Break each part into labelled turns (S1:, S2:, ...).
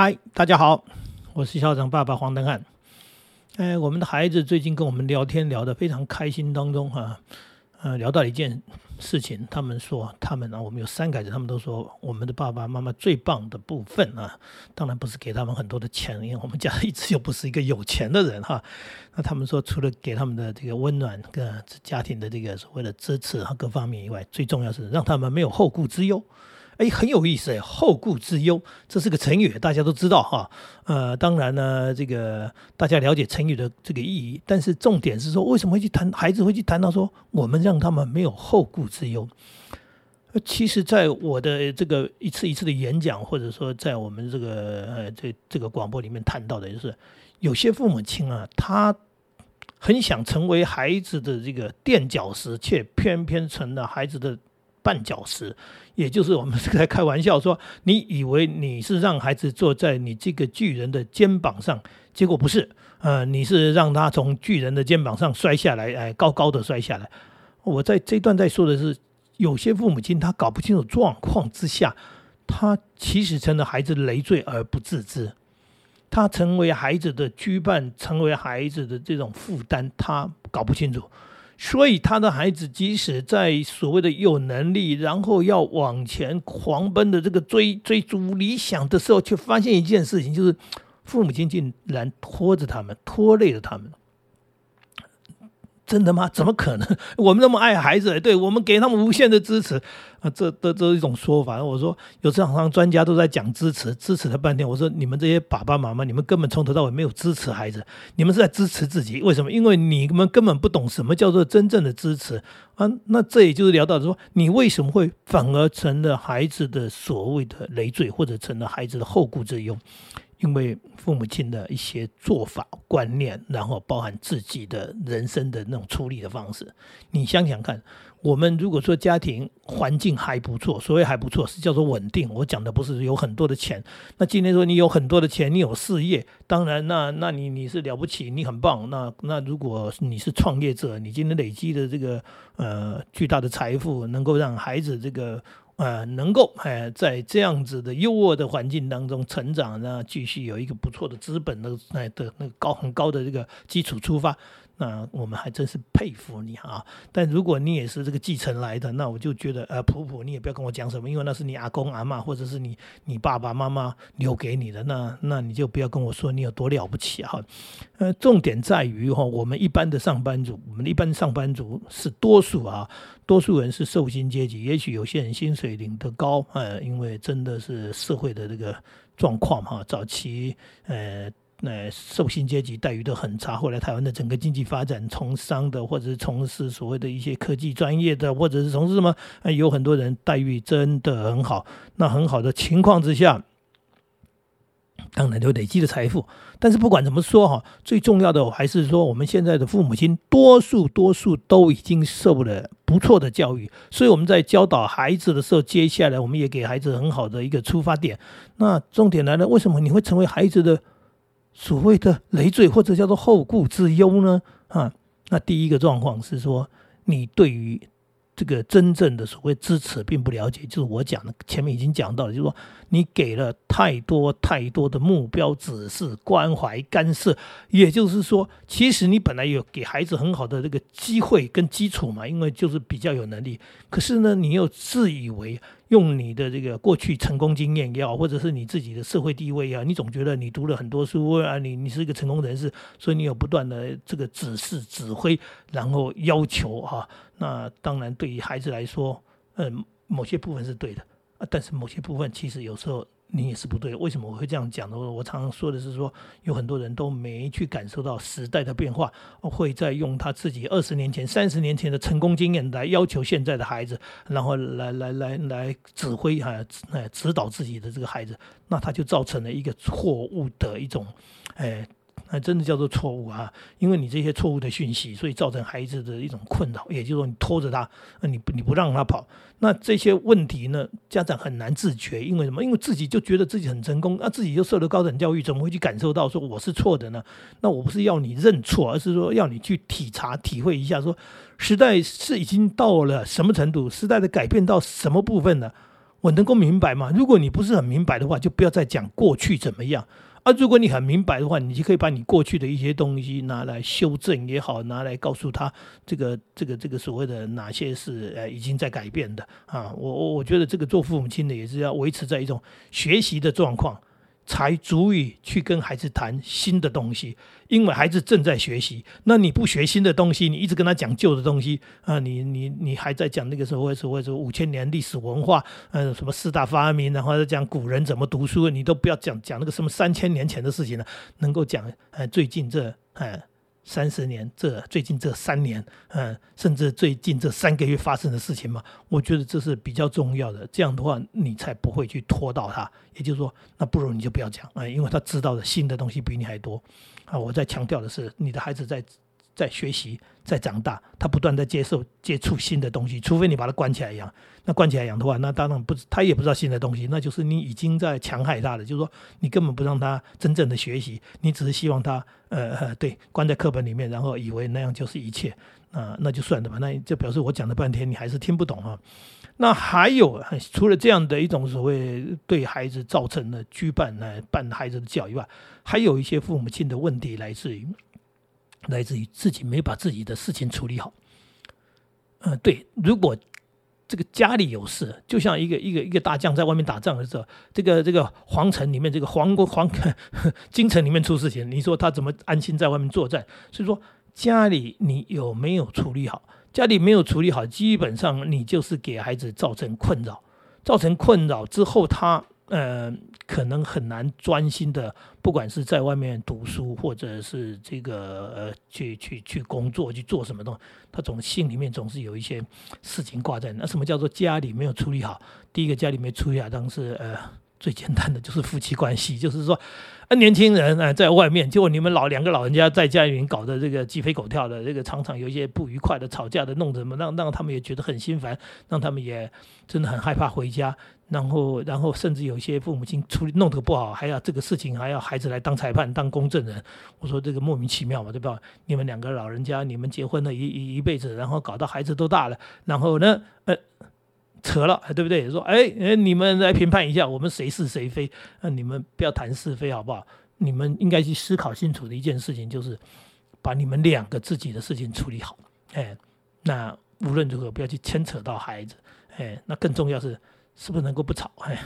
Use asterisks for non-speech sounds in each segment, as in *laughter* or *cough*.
S1: 嗨，大家好，我是校长爸爸黄登汉。哎，我们的孩子最近跟我们聊天聊得非常开心，当中哈，呃，聊到一件事情，他们说他们啊，我们有三个孩子，他们都说我们的爸爸妈妈最棒的部分啊，当然不是给他们很多的钱，因为 *laughs* 我们家一直又不是一个有钱的人哈。那他们说，除了给他们的这个温暖跟家庭的这个所谓的支持和各方面以外，最重要是让他们没有后顾之忧。哎，很有意思哎，后顾之忧，这是个成语，大家都知道哈。呃，当然呢，这个大家了解成语的这个意义，但是重点是说，为什么会去谈孩子会去谈到说，我们让他们没有后顾之忧？其实，在我的这个一次一次的演讲，或者说在我们这个呃这这个广播里面谈到的，就是有些父母亲啊，他很想成为孩子的这个垫脚石，却偏偏成了孩子的。绊脚石，也就是我们是在开玩笑说，你以为你是让孩子坐在你这个巨人的肩膀上，结果不是，呃，你是让他从巨人的肩膀上摔下来，哎，高高的摔下来。我在这段在说的是，有些父母亲他搞不清楚状况之下，他其实成了孩子累赘而不自知，他成为孩子的羁绊，成为孩子的这种负担，他搞不清楚。所以他的孩子即使在所谓的有能力，然后要往前狂奔的这个追追逐理想的时候，却发现一件事情，就是父母亲竟然拖着他们，拖累了他们。真的吗？*laughs* 怎么可能？*laughs* 我们那么爱孩子，对我们给他们无限的支持啊！这、这、这是一种说法。我说，有市场上专家都在讲支持，支持了半天。我说，你们这些爸爸妈妈，你们根本从头到尾没有支持孩子，你们是在支持自己。为什么？因为你们根本不懂什么叫做真正的支持啊！那这也就是聊到说，你为什么会反而成了孩子的所谓的累赘，或者成了孩子的后顾之忧？因为父母亲的一些做法观念，然后包含自己的人生的那种处理的方式，你想想看，我们如果说家庭环境还不错，所谓还不错是叫做稳定。我讲的不是有很多的钱。那今天说你有很多的钱，你有事业，当然那那你你是了不起，你很棒。那那如果你是创业者，你今天累积的这个呃巨大的财富，能够让孩子这个。呃，能够哎，在这样子的优渥的环境当中成长，那继续有一个不错的资本的那的那个高很高的这个基础出发。那我们还真是佩服你啊！但如果你也是这个继承来的，那我就觉得呃，普普你也不要跟我讲什么，因为那是你阿公阿妈或者是你你爸爸妈妈留给你的，那那你就不要跟我说你有多了不起哈。呃，重点在于哈，我们一般的上班族，我们一般上班族是多数啊，多数人是受薪阶级，也许有些人薪水领得高，呃，因为真的是社会的这个状况哈，早期呃。那受薪阶级待遇都很差。后来台湾的整个经济发展，从商的或者是从事所谓的一些科技专业的，或者是从事什么，有很多人待遇真的很好。那很好的情况之下，当然就累积了财富。但是不管怎么说哈，最重要的还是说，我们现在的父母亲多数多数都已经受了不错的教育，所以我们在教导孩子的时候，接下来我们也给孩子很好的一个出发点。那重点来了，为什么你会成为孩子的？所谓的累赘或者叫做后顾之忧呢？啊，那第一个状况是说，你对于这个真正的所谓支持并不了解，就是我讲的前面已经讲到了，就是说你给了太多太多的目标指示、关怀干涉，也就是说，其实你本来有给孩子很好的这个机会跟基础嘛，因为就是比较有能力，可是呢，你又自以为。用你的这个过去成功经验也好，或者是你自己的社会地位也好，你总觉得你读了很多书啊，你你是一个成功人士，所以你有不断的这个指示、指挥，然后要求哈。那当然对于孩子来说，嗯，某些部分是对的啊，但是某些部分其实有时候。你也是不对，为什么我会这样讲呢？我常常说的是说，有很多人都没去感受到时代的变化，会在用他自己二十年前、三十年前的成功经验来要求现在的孩子，然后来来来来指挥哈，哎指导自己的这个孩子，那他就造成了一个错误的一种，哎。那真的叫做错误啊！因为你这些错误的讯息，所以造成孩子的一种困扰。也就是说，你拖着他，那你不你不让他跑，那这些问题呢，家长很难自觉。因为什么？因为自己就觉得自己很成功，那自己就受了高等教育，怎么会去感受到说我是错的呢？那我不是要你认错，而是说要你去体察、体会一下，说时代是已经到了什么程度，时代的改变到什么部分呢？我能够明白吗？如果你不是很明白的话，就不要再讲过去怎么样。啊，如果你很明白的话，你就可以把你过去的一些东西拿来修正也好，拿来告诉他这个这个这个所谓的哪些是呃已经在改变的啊。我我我觉得这个做父母亲的也是要维持在一种学习的状况。才足以去跟孩子谈新的东西，因为孩子正在学习。那你不学新的东西，你一直跟他讲旧的东西啊，你你你还在讲那个时候所谓说五千年历史文化，嗯，什么四大发明，然后再讲古人怎么读书，你都不要讲讲那个什么三千年前的事情了，能够讲呃最近这呃。三十年，这最近这三年，嗯，甚至最近这三个月发生的事情嘛，我觉得这是比较重要的。这样的话，你才不会去拖到他。也就是说，那不如你就不要讲啊，因为他知道的新的东西比你还多啊。我在强调的是，你的孩子在。在学习，在长大，他不断在接受、接触新的东西。除非你把他关起来养，那关起来养的话，那当然不，他也不知道新的东西，那就是你已经在强害他了。就是说，你根本不让他真正的学习，你只是希望他，呃，对，关在课本里面，然后以为那样就是一切，啊，那就算了吧。那就表示我讲了半天，你还是听不懂啊。那还有，除了这样的一种所谓对孩子造成的拘绊来办孩子的教育外，还有一些父母亲的问题来自于。来自于自己没把自己的事情处理好，嗯，对。如果这个家里有事，就像一个一个一个大将在外面打仗的时候，这个这个皇城里面，这个皇国 *laughs* 皇 *laughs* 京城里面出事情，你说他怎么安心在外面作战？所以说，家里你有没有处理好？家里没有处理好，基本上你就是给孩子造成困扰，造成困扰之后，他。呃，可能很难专心的，不管是在外面读书，或者是这个呃，去去去工作，去做什么东西，他总心里面总是有一些事情挂在那。什么叫做家里没有处理好？第一个家里没处理好，当时呃。最简单的就是夫妻关系，就是说，啊，年轻人啊，在外面，结果你们老两个老人家在家里面搞得这个鸡飞狗跳的，这个常常有一些不愉快的吵架的，弄什么，让让他们也觉得很心烦，让他们也真的很害怕回家，然后然后甚至有一些父母亲处理弄得不好，还要这个事情还要孩子来当裁判当公证人，我说这个莫名其妙嘛，对吧？你们两个老人家，你们结婚了一一一辈子，然后搞到孩子都大了，然后呢，呃。扯了，对不对？说，哎哎，你们来评判一下，我们谁是谁非？那你们不要谈是非，好不好？你们应该去思考清楚的一件事情，就是把你们两个自己的事情处理好。哎，那无论如何不要去牵扯到孩子。哎，那更重要是。是不是能够不吵？*laughs* 哎，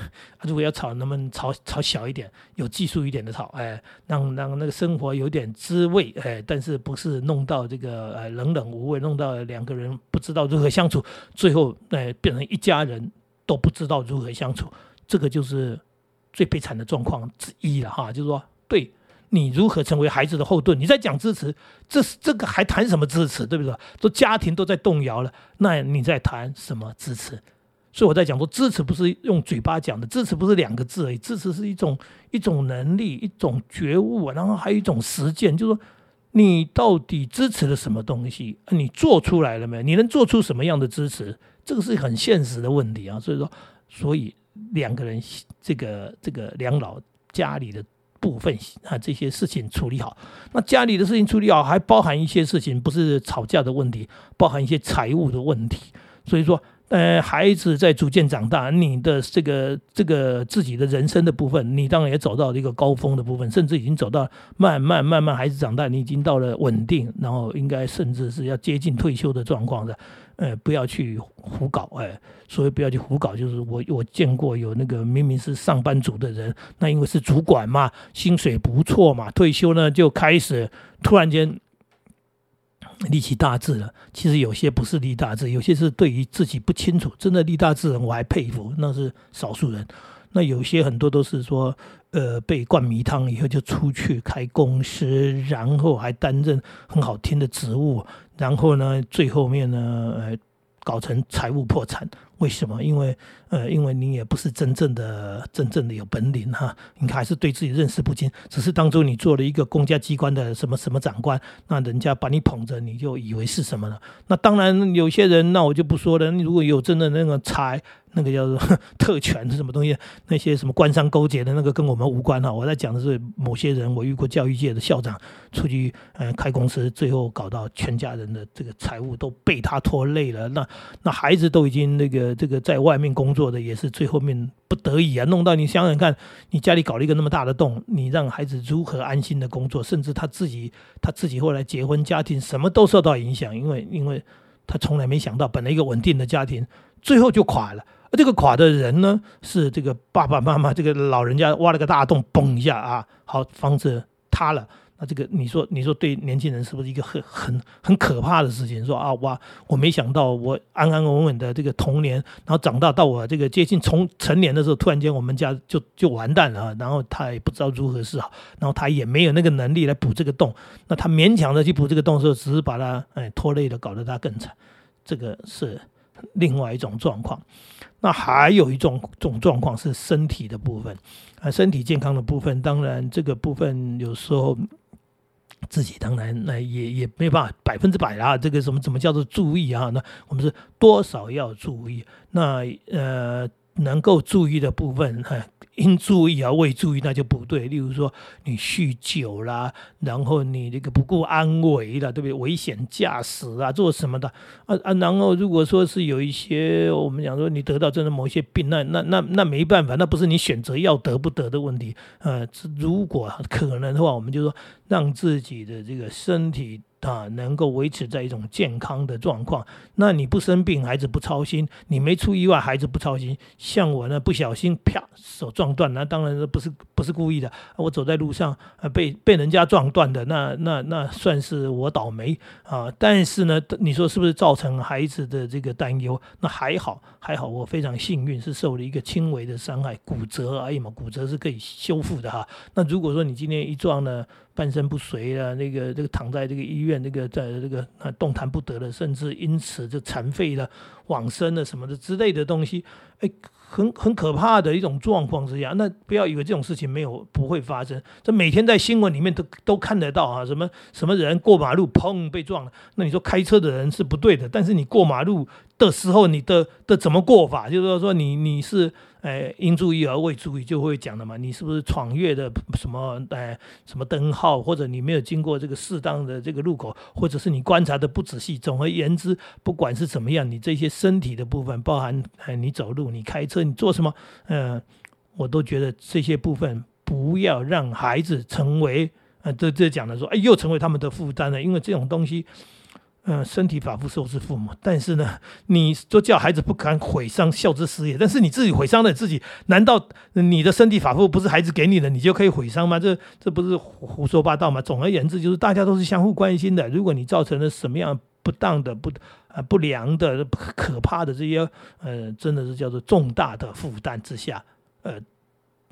S1: 如果要吵，能不能吵吵小一点，有技术一点的吵？哎，让让那个生活有点滋味？哎，但是不是弄到这个呃冷冷无味，弄到两个人不知道如何相处，最后哎变成一家人都不知道如何相处，这个就是最悲惨的状况之一了哈。就是说，对你如何成为孩子的后盾？你在讲支持，这是这个还谈什么支持？对不对？都家庭都在动摇了，那你在谈什么支持？所以我在讲说，支持不是用嘴巴讲的，支持不是两个字而已，支持是一种一种能力，一种觉悟，然后还有一种实践，就是说你到底支持了什么东西，你做出来了没有？你能做出什么样的支持？这个是很现实的问题啊。所以说，所以两个人这个这个两老家里的部分啊，这些事情处理好，那家里的事情处理好，还包含一些事情，不是吵架的问题，包含一些财务的问题。所以说。呃，孩子在逐渐长大，你的这个这个自己的人生的部分，你当然也走到了一个高峰的部分，甚至已经走到慢慢慢慢，孩子长大，你已经到了稳定，然后应该甚至是要接近退休的状况的。呃，不要去胡搞，哎，所以不要去胡搞，就是我我见过有那个明明是上班族的人，那因为是主管嘛，薪水不错嘛，退休呢就开始突然间。立起大志了，其实有些不是立大志，有些是对于自己不清楚。真的立大志人，我还佩服，那是少数人。那有些很多都是说，呃，被灌迷汤以后就出去开公司，然后还担任很好听的职务，然后呢，最后面呢，呃。搞成财务破产，为什么？因为，呃，因为你也不是真正的、真正的有本领哈，你还是对自己认识不清。只是当初你做了一个公家机关的什么什么长官，那人家把你捧着，你就以为是什么了？那当然，有些人那我就不说了。如果有真的那个才，那个叫做 *laughs* 特权是什么东西？那些什么官商勾结的那个跟我们无关哈。我在讲的是某些人，我遇过教育界的校长出去呃开公司，最后搞到全家人的这个财务都被他拖累了。那那孩子都已经那个这个在外面工作的，也是最后面不得已啊，弄到你想想看，你家里搞了一个那么大的洞，你让孩子如何安心的工作？甚至他自己他自己后来结婚家庭什么都受到影响，因为因为他从来没想到，本来一个稳定的家庭，最后就垮了。这个垮的人呢，是这个爸爸妈妈，这个老人家挖了个大洞，嘣一下啊，好，房子塌了。那这个你说，你说对年轻人是不是一个很很很可怕的事情？说啊，哇，我没想到我安安稳稳的这个童年，然后长大到我这个接近从成年的时候，突然间我们家就就完蛋了。然后他也不知道如何是好，然后他也没有那个能力来补这个洞。那他勉强的去补这个洞的时候，只是把他哎拖累了，搞得他更惨。这个是另外一种状况。那还有一种种状况是身体的部分，啊，身体健康的部分，当然这个部分有时候自己当然那也也没办法百分之百啊，这个什么怎么叫做注意啊？那我们是多少要注意？那呃，能够注意的部分，哈。应注意啊未注意，那就不对。例如说，你酗酒啦，然后你这个不顾安危的，对不对？危险驾驶啊，做什么的啊啊？然后如果说是有一些我们讲说你得到真的某些病，那那那那没办法，那不是你选择要得不得的问题。呃，如果可能的话，我们就说让自己的这个身体。啊，能够维持在一种健康的状况，那你不生病，孩子不操心；你没出意外，孩子不操心。像我呢，不小心啪手撞断，那当然不是不是故意的，我走在路上呃被被人家撞断的，那那那算是我倒霉啊。但是呢，你说是不是造成孩子的这个担忧？那还好还好，我非常幸运是受了一个轻微的伤害，骨折而已嘛，骨折是可以修复的哈。那如果说你今天一撞呢？半身不遂啊，那个这个躺在这个医院，那个在这个动弹不得了，甚至因此就残废了、往生的什么的之类的东西，哎，很很可怕的一种状况之下，那不要以为这种事情没有不会发生，这每天在新闻里面都都看得到啊，什么什么人过马路砰被撞了，那你说开车的人是不对的，但是你过马路的时候，你的的怎么过法，就是说你你是。哎，应注意而未注意就会讲的嘛，你是不是闯越的什么哎什么灯号，或者你没有经过这个适当的这个路口，或者是你观察的不仔细。总而言之，不管是怎么样，你这些身体的部分，包含哎你走路、你开车、你做什么，嗯，我都觉得这些部分不要让孩子成为呃这这讲的说，哎又成为他们的负担了，因为这种东西。嗯，身体发肤受之父母，但是呢，你就叫孩子不敢毁伤孝之事业，但是你自己毁伤了自己，难道你的身体发肤不是孩子给你的，你就可以毁伤吗？这这不是胡说八道吗？总而言之，就是大家都是相互关心的。如果你造成了什么样不当的、不啊不良的、可怕的这些，呃，真的是叫做重大的负担之下，呃。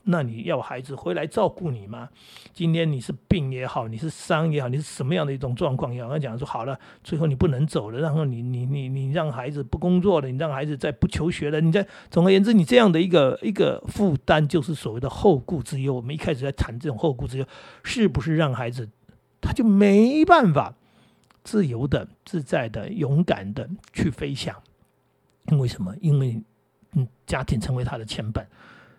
S1: 那你要孩子回来照顾你吗？今天你是病也好，你是伤也好，你是什么样的一种状况也好，他讲说好了，最后你不能走了，然后你你你你让孩子不工作了，你让孩子再不求学了，你在总而言之，你这样的一个一个负担，就是所谓的后顾之忧。我们一开始在谈这种后顾之忧，是不是让孩子他就没办法自由的、自在的、勇敢的去飞翔？因为什么？因为嗯，家庭成为他的牵绊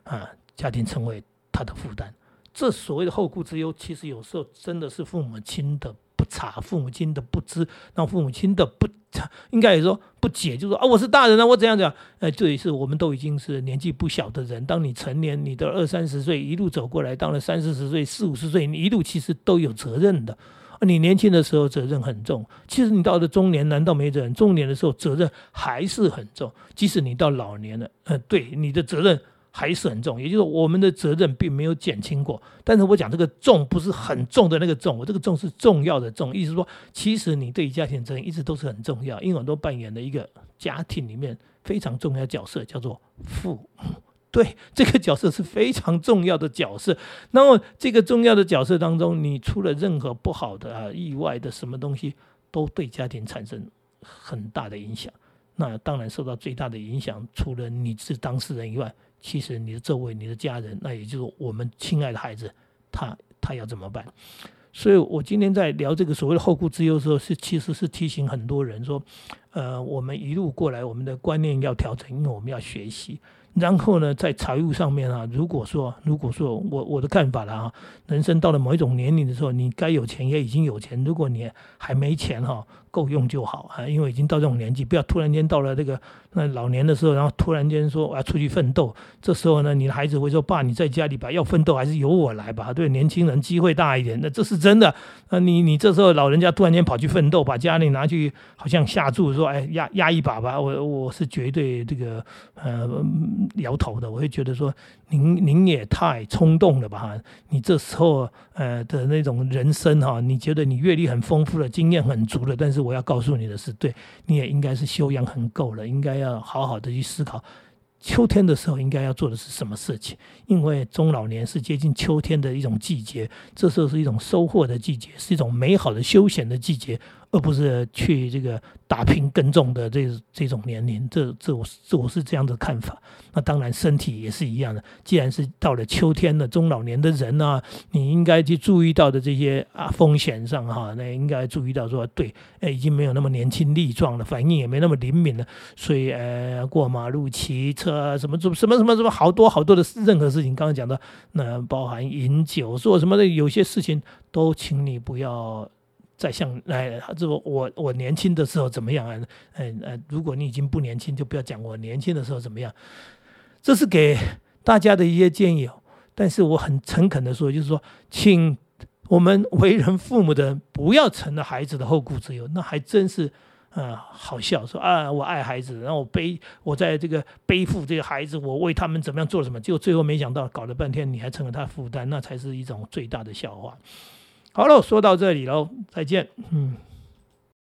S1: 啊。家庭成为他的负担，这所谓的后顾之忧，其实有时候真的是父母亲的不察，父母亲的不知，让父母亲的不，*laughs* 应该也说不解，就说啊，我是大人啊，我怎样怎样，呃，这也是我们都已经是年纪不小的人，当你成年，你的二三十岁一路走过来，到了三四十岁、四五十岁，你一路其实都有责任的。你年轻的时候责任很重，其实你到了中年，难道没责任？中年的时候责任还是很重，即使你到老年了，呃，对你的责任。还是很重，也就是我们的责任并没有减轻过。但是我讲这个重不是很重的那个重，我这个重是重要的重，意思说，其实你对于家庭责任一直都是很重要，因为我都扮演了一个家庭里面非常重要角色，叫做父母。*laughs* 对，这个角色是非常重要的角色。那么这个重要的角色当中，你出了任何不好的啊、意外的什么东西，都对家庭产生很大的影响。那当然受到最大的影响，除了你是当事人以外。其实你的周围、你的家人，那也就是我们亲爱的孩子，他他要怎么办？所以我今天在聊这个所谓的后顾之忧的时候，是其实是提醒很多人说，呃，我们一路过来，我们的观念要调整，因为我们要学习。然后呢，在财务上面啊，如果说，如果说我我的看法了啊，人生到了某一种年龄的时候，你该有钱也已经有钱，如果你还没钱哈。够用就好啊，因为已经到这种年纪，不要突然间到了这个那老年的时候，然后突然间说我要出去奋斗。这时候呢，你的孩子会说：“爸，你在家里吧，要奋斗还是由我来吧？”对年轻人机会大一点，那这是真的。那你你这时候老人家突然间跑去奋斗，把家里拿去好像下注说：“说哎，压压一把吧。”我我是绝对这个呃摇头的。我会觉得说您您也太冲动了吧？你这时候呃的那种人生哈，你觉得你阅历很丰富了，经验很足了，但是。我要告诉你的是，对你也应该是修养很够了，应该要好好的去思考，秋天的时候应该要做的是什么事情。因为中老年是接近秋天的一种季节，这时候是一种收获的季节，是一种美好的休闲的季节。而不是去这个打拼耕种的这这种年龄，这这我这我是这样的看法。那当然身体也是一样的。既然是到了秋天的中老年的人呢，你应该去注意到的这些啊风险上哈，那应该注意到说，对，哎，已经没有那么年轻力壮了，反应也没那么灵敏了。所以呃，过马路、骑车呃什么什么什么什么好多好多的任何事情，刚刚讲的那包含饮酒做什么的，有些事情都请你不要。再像哎，这个我我年轻的时候怎么样啊？嗯呃，如果你已经不年轻，就不要讲我年轻的时候怎么样。这是给大家的一些建议。但是我很诚恳的说，就是说，请我们为人父母的不要成了孩子的后顾之忧。那还真是啊，好笑说啊，我爱孩子，然后我背我在这个背负这个孩子，我为他们怎么样做什么，结果最后没想到搞了半天你还成了他负担，那才是一种最大的笑话。好了，说到这里喽，再见。嗯。